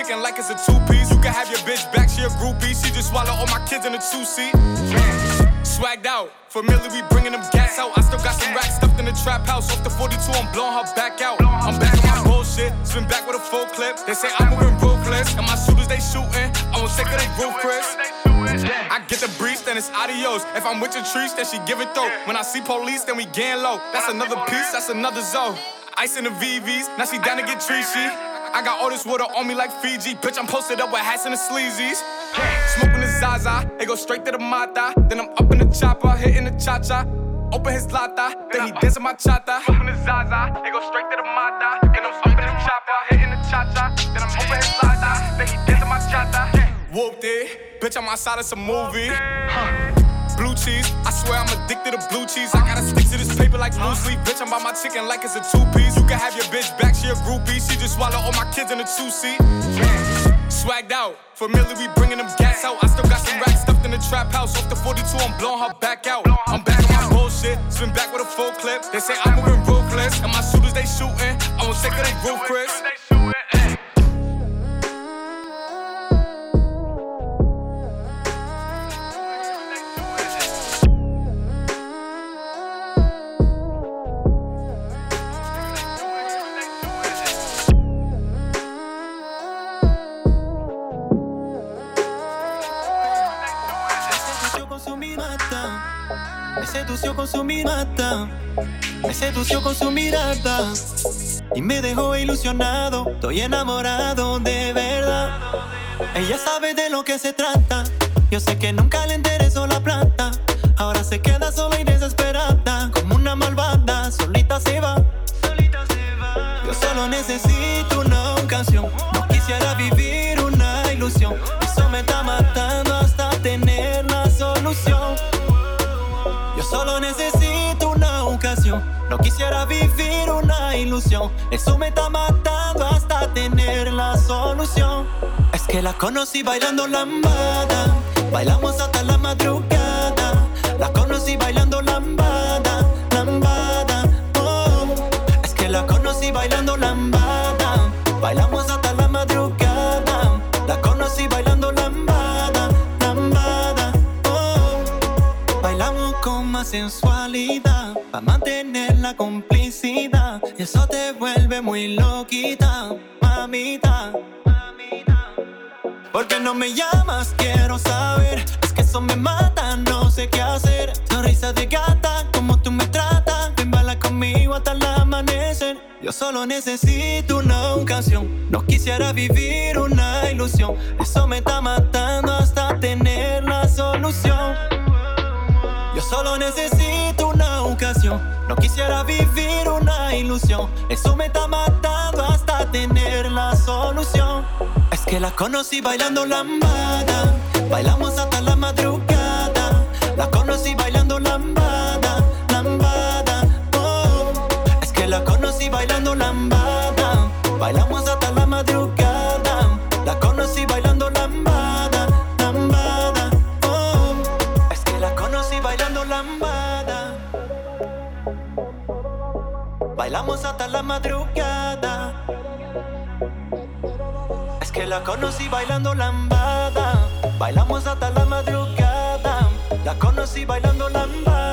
chicken like it's a two piece. You can have your bitch back, she a groupie. She just swallow all my kids in a two seat. Swagged out, familiar, we bringing them gas out. I still got some racks stuffed in the trap house. Off the 42, I'm blowing her back out. I'm back on my bullshit, spin back with a full clip. They say I'm moving ruthless, and my shooters they shooting. I won't take of they roof, Chris. I get the breeze, then it's adios. If I'm with your trees, then she give it though. When I see police, then we gang low. That's another piece, that's another zone. Ice in the VVs, now she down to get treachy. I got all this water on me like Fiji. Bitch, I'm posted up with hats and the sleazies. Smoking the Zaza, it go straight to the Mata. Then I'm up in the chopper, hitting the cha cha. Open his lata, then he dancing my chata. Smoking the Zaza, it go straight to the Mata. Then I'm up in the chopper, hitting the cha cha. Then I'm open his lata, then he dancing my chata. Whooped it, bitch, I'm outside of some movie. Blue cheese, I swear I'm addicted to blue cheese. I gotta stick to this paper like blue sleep. Bitch, I'm by my chicken like it's a two piece. You can have your bitch back, she a groupie. She just swallow all my kids in a two seat. Swagged out, familiar, we bringing them gas out. I still got some racks stuffed in the trap house. Off the 42, I'm blowing her back out. I'm back on my bullshit, spin back with a full clip. They say I'm moving ruthless, and my shooters they shooting. I won't take of they roof, Chris. Sedució con su mirada, me sedució con su mirada y me dejó ilusionado. Estoy enamorado de verdad. Ella sabe de lo que se trata. Yo sé que nunca le interesó la plata. Ahora se queda sola y desesperada, como una malvada, solita se va. Yo solo necesito una ocasión. No quisiera vivir Eso me está matando hasta tener la solución. Es que la conocí bailando lambada. Bailamos hasta la madrugada. La conocí bailando lambada, lambada. Oh, es que la conocí bailando lambada. Bailamos hasta la madrugada. La conocí bailando lambada, lambada. Oh, bailamos con más sensualidad. Eso te vuelve muy loquita, mamita. ¿Por qué no me llamas? Quiero saber. Es que eso me mata, no sé qué hacer. Sonrisa de gata, como tú me tratas. Ven, baila conmigo hasta el amanecer. Yo solo necesito una ocasión. No quisiera vivir una ilusión. Eso me está matando hasta tener la solución. Yo solo necesito No quisiera vivir una ilusión. Eso me está matando hasta tener la solución. Es que la conocí bailando lambada. Bailamos hasta la madrugada. La conocí bailando lambada, lambada. Oh, es que la conocí bailando lambada. Bailamos la madrugada. Es que la conocí bailando lambada. Bailamos hasta la madrugada. La conocí bailando lambada.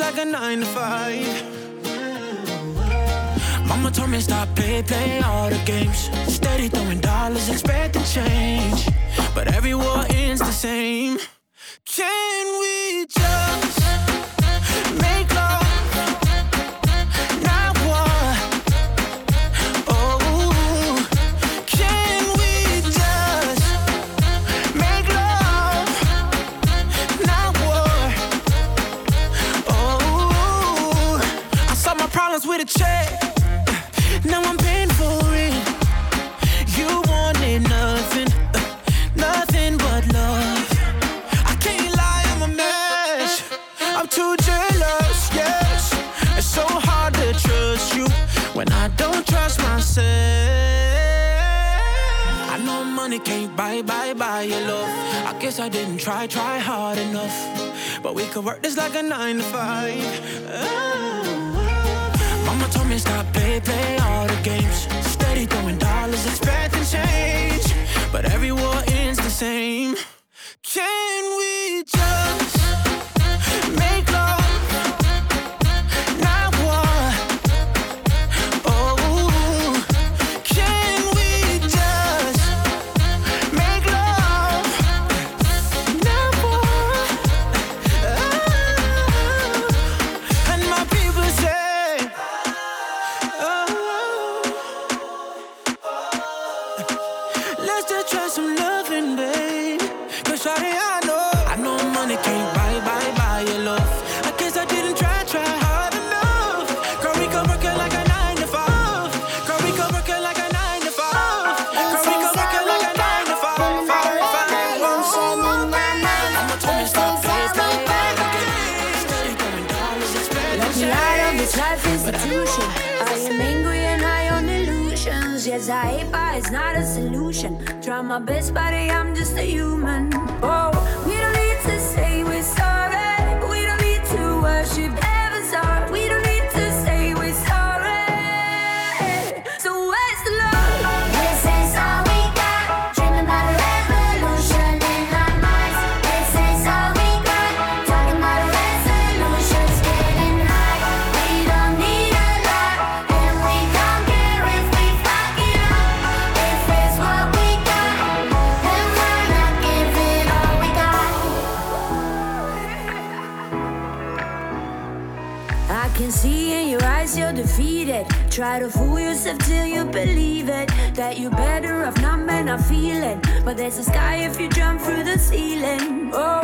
Like a nine to five. It's not a solution. Try my best, buddy, I'm just a human. Oh, we don't need to say we're sorry. We don't need to worship. yourself till you believe it. That you're better off not men not feeling. But there's a sky if you jump through the ceiling. Oh.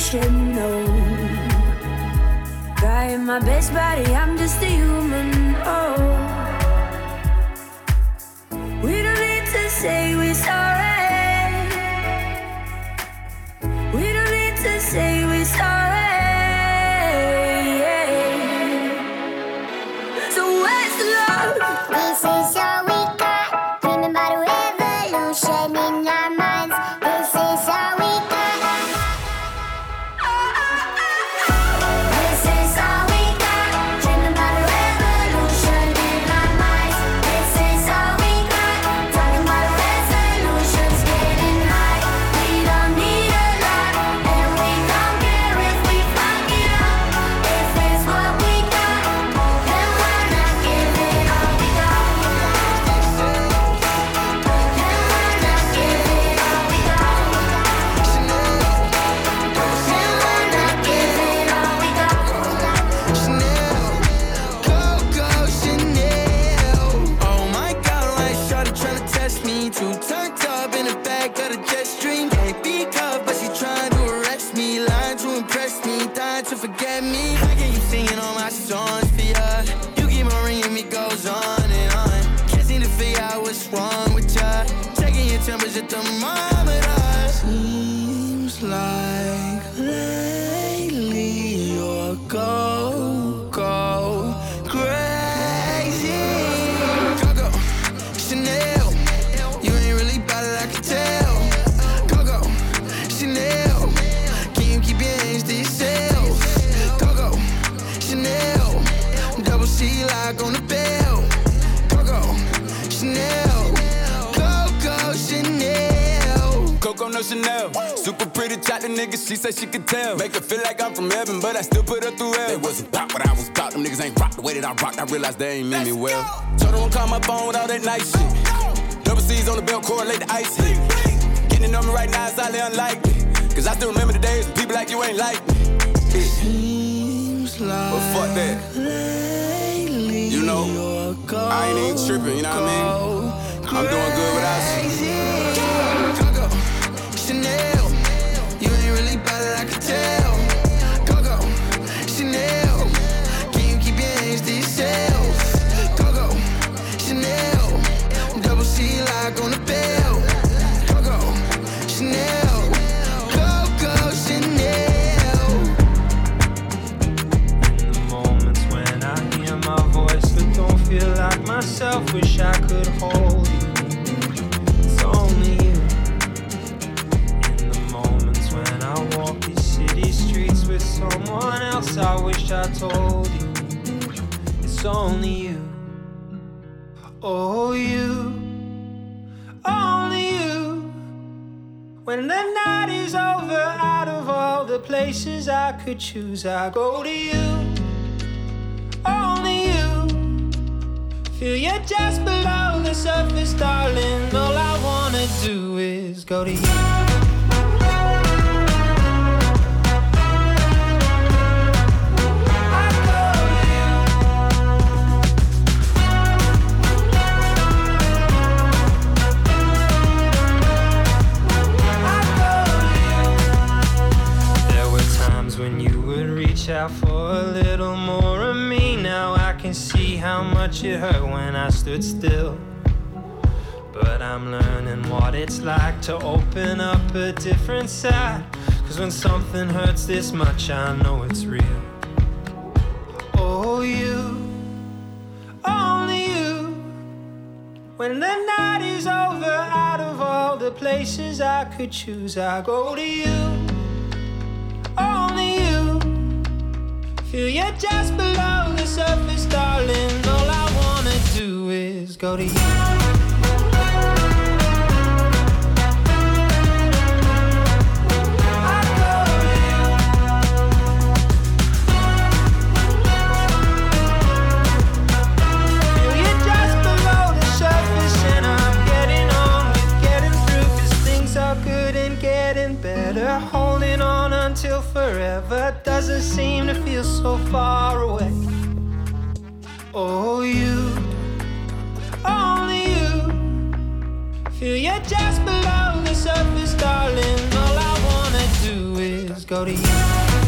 should know. Trying my best, buddy, I'm just a human. Oh, we don't need to say we're sorry. We don't need to say as they this much I know it's real. Oh, you, only you. When the night is over, out of all the places I could choose, I go to you, only you. Feel you just below the surface, darling. All I wanna do is go to you. seem to feel so far away. Oh, you, only you, feel you're just below the surface, darling. All I wanna do is go to you.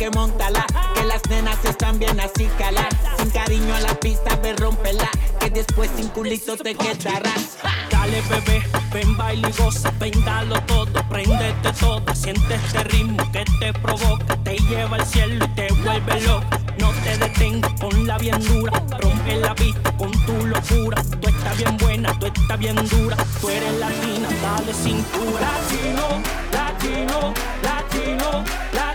que montala. Que las nenas están bien así, cala. Sin cariño a la pista, ve rompela. Que después sin culito te quedarás. Dale, bebé, ven, baila y goza. pendalo todo, prendete todo. Siente este ritmo que te provoca. Te lleva al cielo y te vuelve loco. No te detengas, ponla bien dura. Rompe la pista con tu locura. Tú estás bien buena, tú estás bien dura. Tú eres latina, dale cintura. Latino, latino, latino, latino.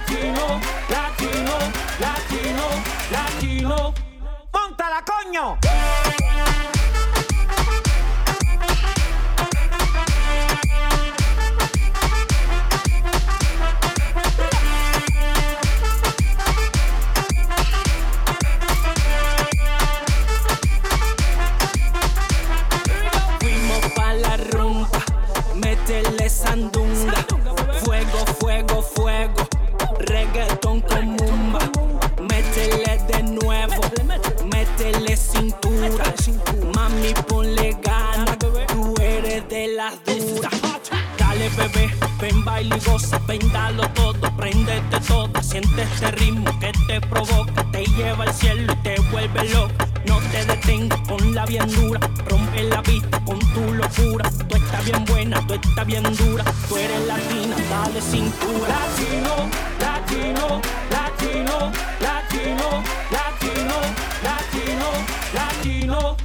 gusta la coño. goza, véndalo todo, préndete todo, siente ese ritmo que te provoca, te lleva al cielo y te vuelve loca. No te detengas con la bien dura, rompe la vista con tu locura. Tú estás bien buena, tú estás bien dura, tú eres latina, dale cintura. Latino, latino, latino, latino, latino, latino, latino.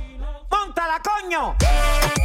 ¡Póntala, coño!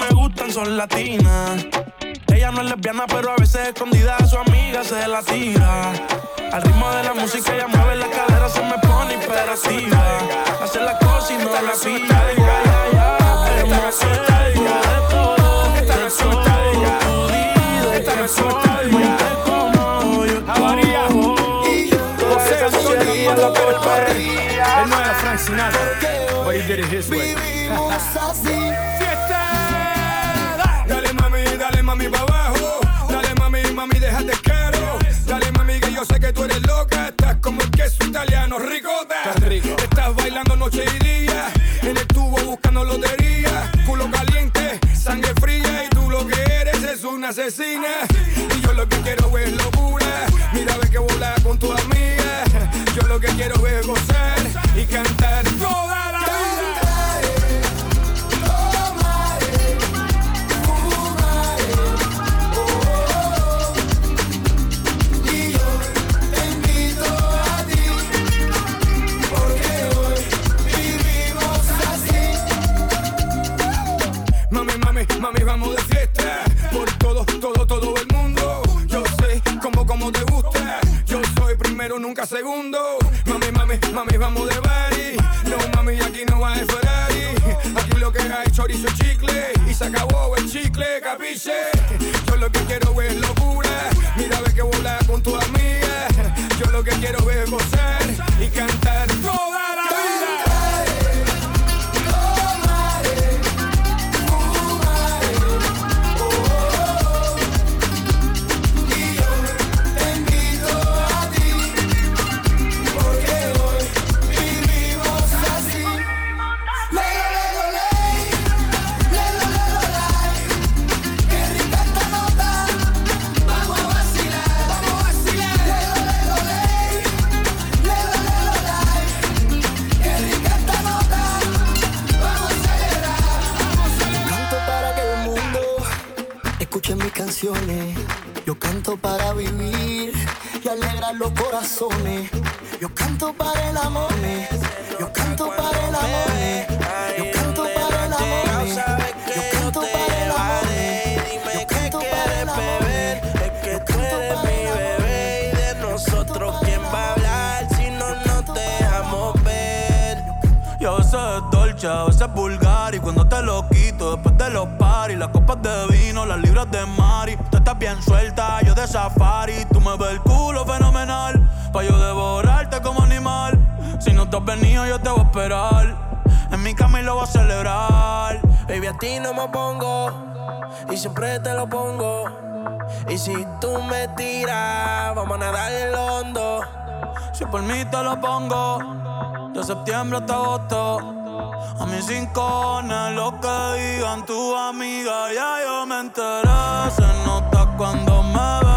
me gustan son latinas. Ella no es lesbiana, pero a veces escondida su amiga se la tira. Al ritmo de la música ella mueve la cadera, se me pone imperativa. Hace la cosa y no la pilla. Él no era Frank Sinatra, but he did it his way. Vivimos así. ¡Fiesta! Dale mami pa' abajo. Dale mami, mami, déjate caro. Dale mami, que yo sé que tú eres loca. Estás como el queso italiano, ricota. Estás bailando noche y día. En el tubo buscando lotería. Culo caliente, sangre fría. Y tú lo que eres es una asesina. Y yo lo que quiero es locura. Mira, ve que volar con tu amiga. Yo lo que quiero es gozar y cantar segundo. Mami, mami, mami, vamos de party. No, mami, aquí no va de Ferrari. Aquí lo que hay chorizo chicle. Y se acabó el chicle, capiche. Yo lo que quiero es lo escuchen mis canciones. Yo canto para vivir y alegrar los corazones. Yo canto para el amor. Yo canto para el amor. Yo canto para el amor. Yo canto para el amor. Dime que quieres beber. Es que tú eres mi bebé y de nosotros quién va a hablar si no nos dejamos ver. Yo a veces es dolce, a veces es vulgar y cuando te lo después de los paris, las copas de vino, las libras de Mari. Tú estás bien suelta, yo de safari. Tú me ves el culo fenomenal, pa' yo devorarte como animal. Si no te has venido, yo te voy a esperar. En mi cama y lo voy a celebrar. Baby, a ti no me pongo y siempre te lo pongo. Y si tú me tiras, vamos a nadar en lo hondo. Si por mí te lo pongo, de septiembre hasta agosto. A mis rincones, lo que digan tu amiga, ya yo me enteré. Se nota cuando me ves,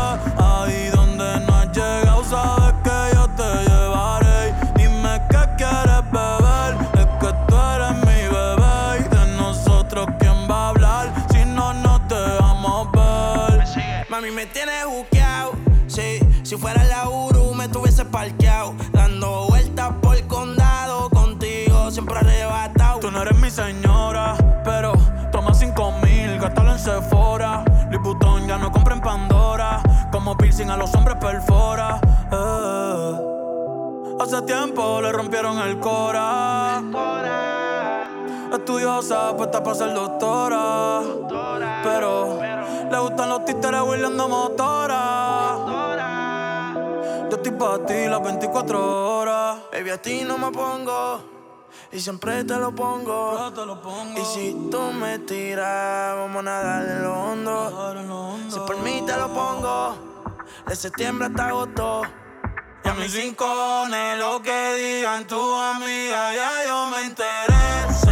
Sephora. Louis Vuitton ya no compra en Pandora. Como piercing a los hombres perfora. eh. Hace tiempo le rompieron el cora. Estudiosa, puesta para ser doctora. Pero le gustan los títeres huirleando motora. Yo estoy para ti las 24 horas. Baby, a ti no me pongo. Y siempre te lo pongo. Y si tú me tiras, vamos a nadar en lo hondo. Si por mí te lo pongo. De septiembre hasta agosto. Y a mis rincones, lo que digan tu amiga, ya yo me enteré. Se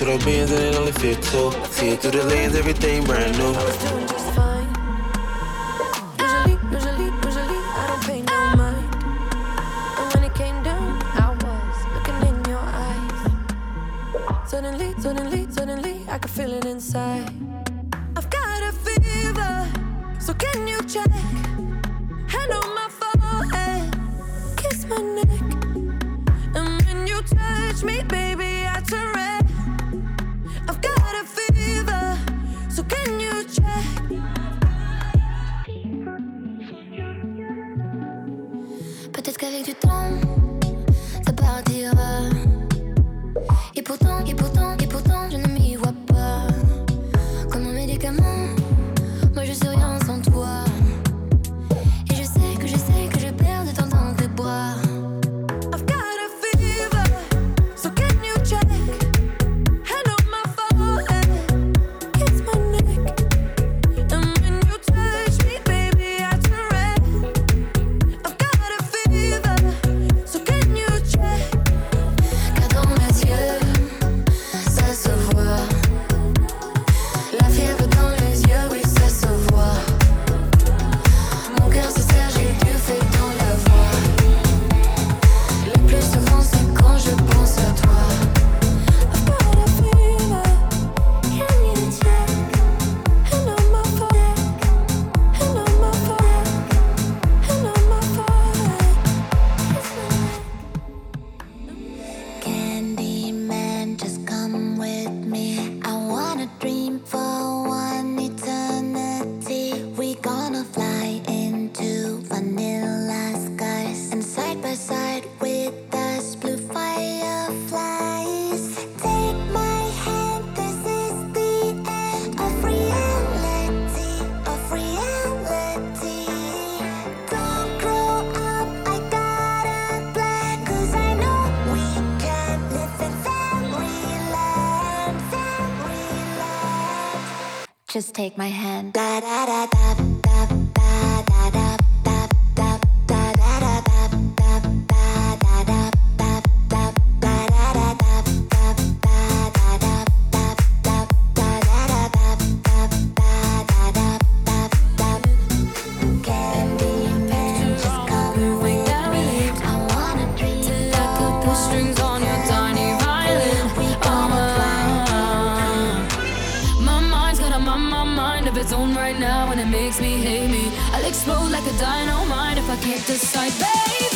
to the beans and it only fit two. See it through the lens, everything brand new. just fine. Usually, usually, usually, I don't pay no mind. And when it came down, I was looking in your eyes. Suddenly, suddenly, suddenly, I feel it inside. I've got a fever, so can you check? Hand on my forehead, kiss my neck. And when you touch me, baby, take my hand. makes me hate me. I'll explode like a dynamite if I can't decide, babe.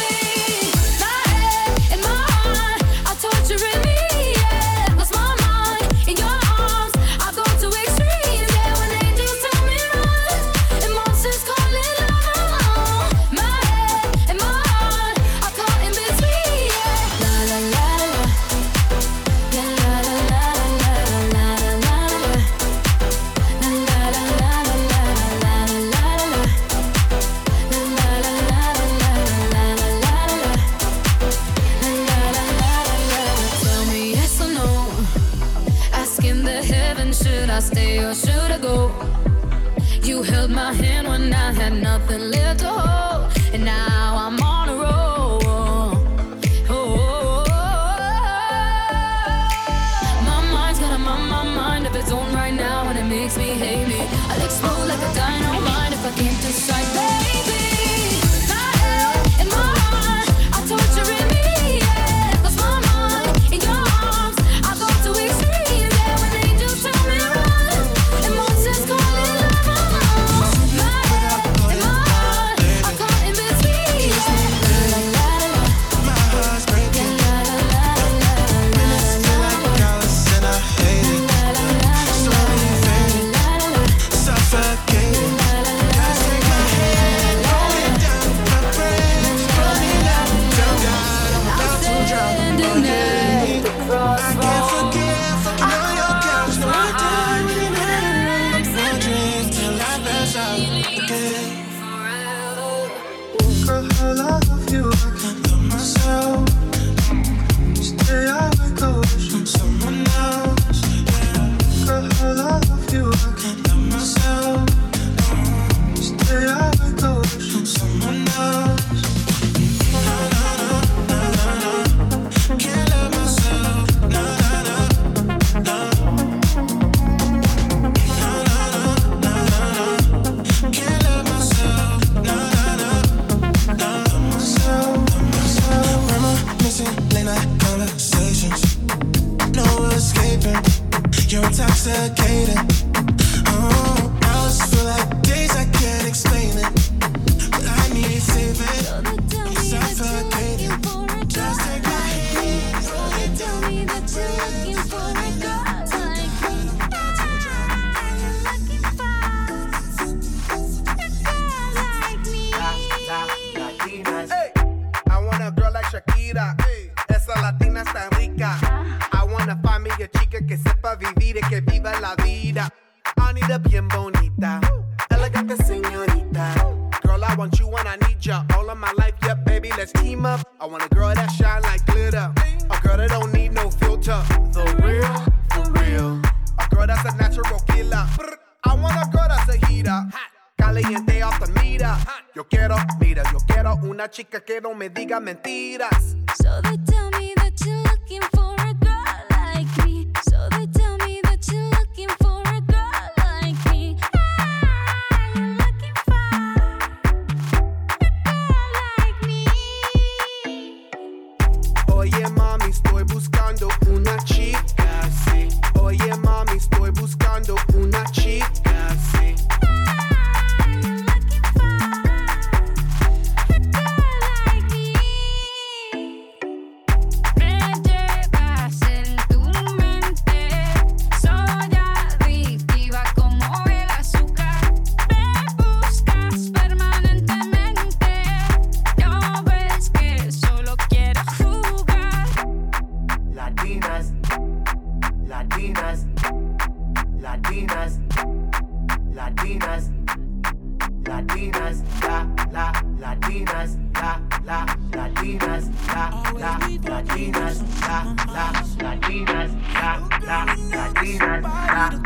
Latinas, la, la, Latinas, la, la, Latinas, la, la, Latinas, la, la, Latinas, la, la, Latinas, la, la,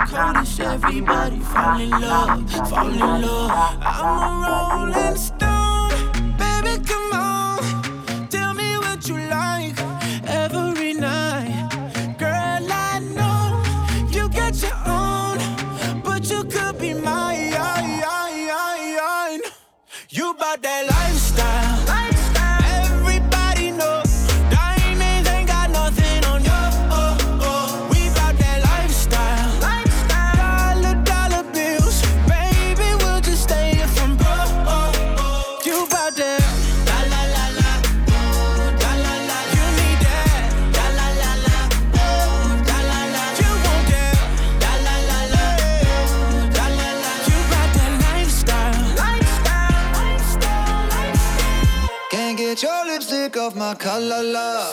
Latinas. Everybody fall in love, fall in love. I'm a rolling stone. Calla, la.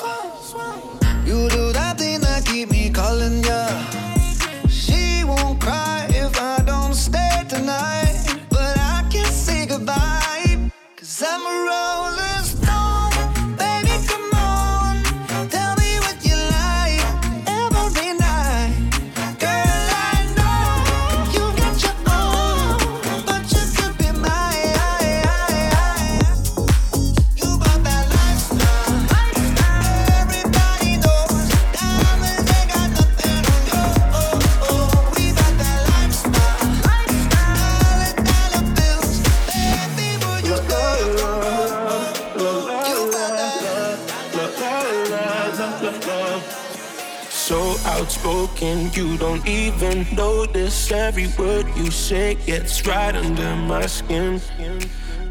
Notice every word you say gets right under my skin.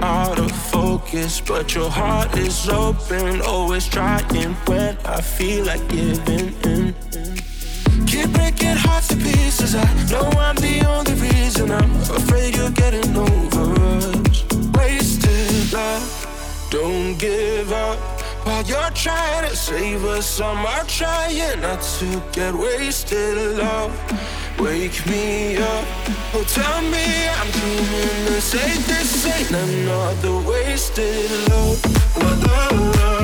Out of focus, but your heart is open. Always trying when I feel like giving in. Keep breaking hearts to pieces. I know I'm the only reason. I'm afraid you're getting over us. Wasted love, don't give up. While you're trying to save us, I'm trying not to get wasted. Love, wake me up. Oh, tell me I'm dreaming this ain't this ain't another wasted love. La la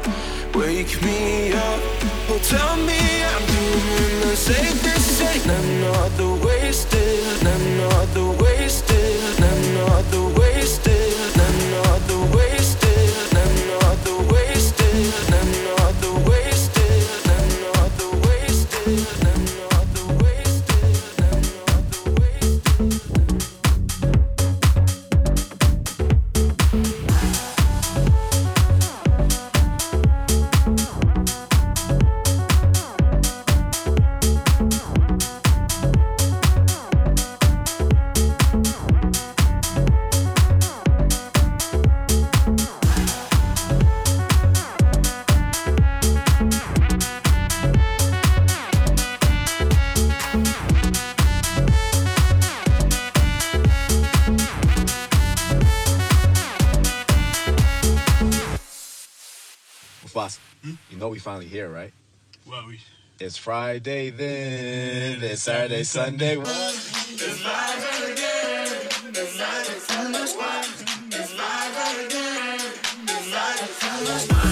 wake me up. Oh, tell me I'm doing the same. This ain't another wasted, here, right? Well, we. It's Friday then. It's Saturday, Sunday. It's live again. It's live again. It's live again. It's live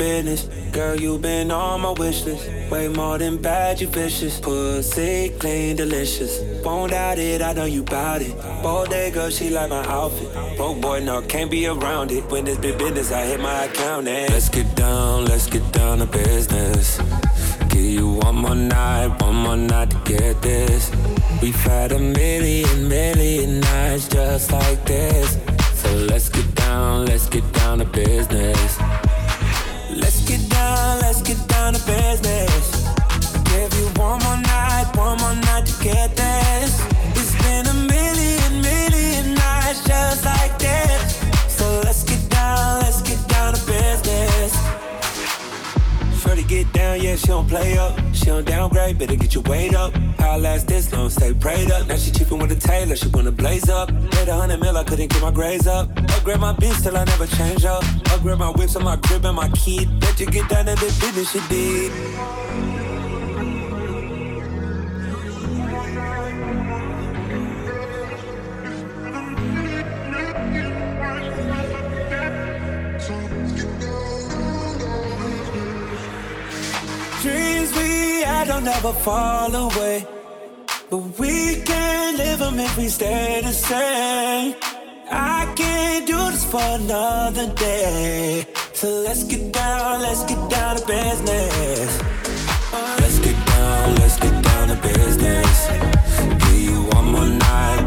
business. Girl, you been on my wish list. Way more than bad, you vicious. Pussy clean, delicious. Won't doubt it, I know you bout it. Bodega, she like my outfit. Broke boy, no, can't be around it. When it's big business, I hit my account and let's get down, let's get down to business. Give you one more night, one more night to get this. We've had a million, million nights just like this. So let's get down, let's get down to business. Business. Give you one more night, one more night to get this. It's been a million, million nights just like this. So let's get down, let's get down to business. Shorty get down, yeah, she don't play up. She don't downgrade, better get your weight up. How I last this long, stay prayed up. Now she chipping with a tailor, she wanna blaze up. Made a hundred mil, I couldn't get my grades up. Upgrade my bitch till I never change up. Upgrade my whips and my crib and my kid. Bet you get down to the business she did. Had don't never fall away. But we can't live them if we stay the same. I can't do this for another day. So let's get down, let's get down to business. Let's get down, let's get down to business. Give you one more night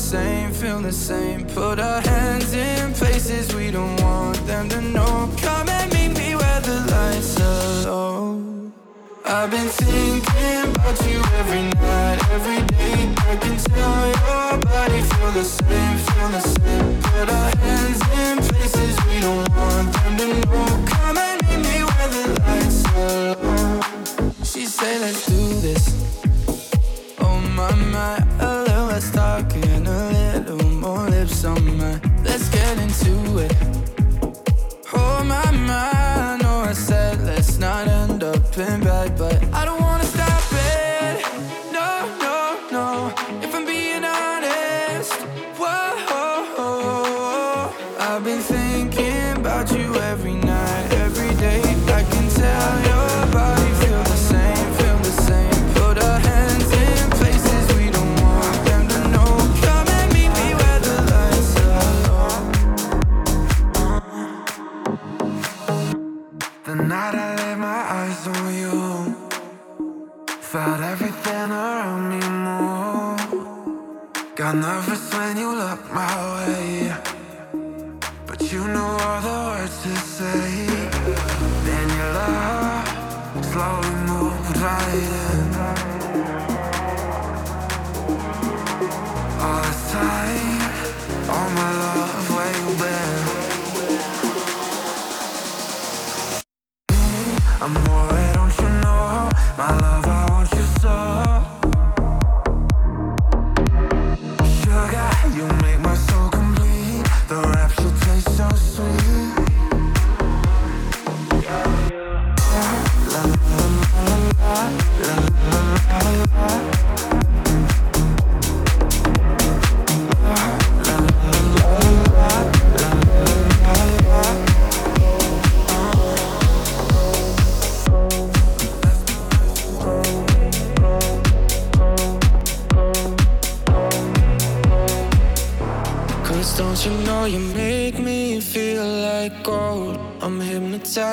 same, feel the same. Put our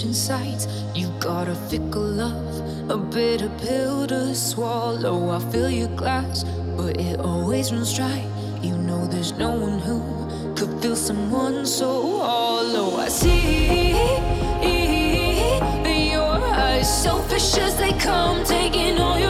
ocean sights. You got a fickle love, a bitter pill to swallow. I fill your glass, but it always runs dry. You know there's no one who could fill someone so hollow. I see your eyes, selfish as they come, taking all your.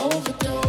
overdose.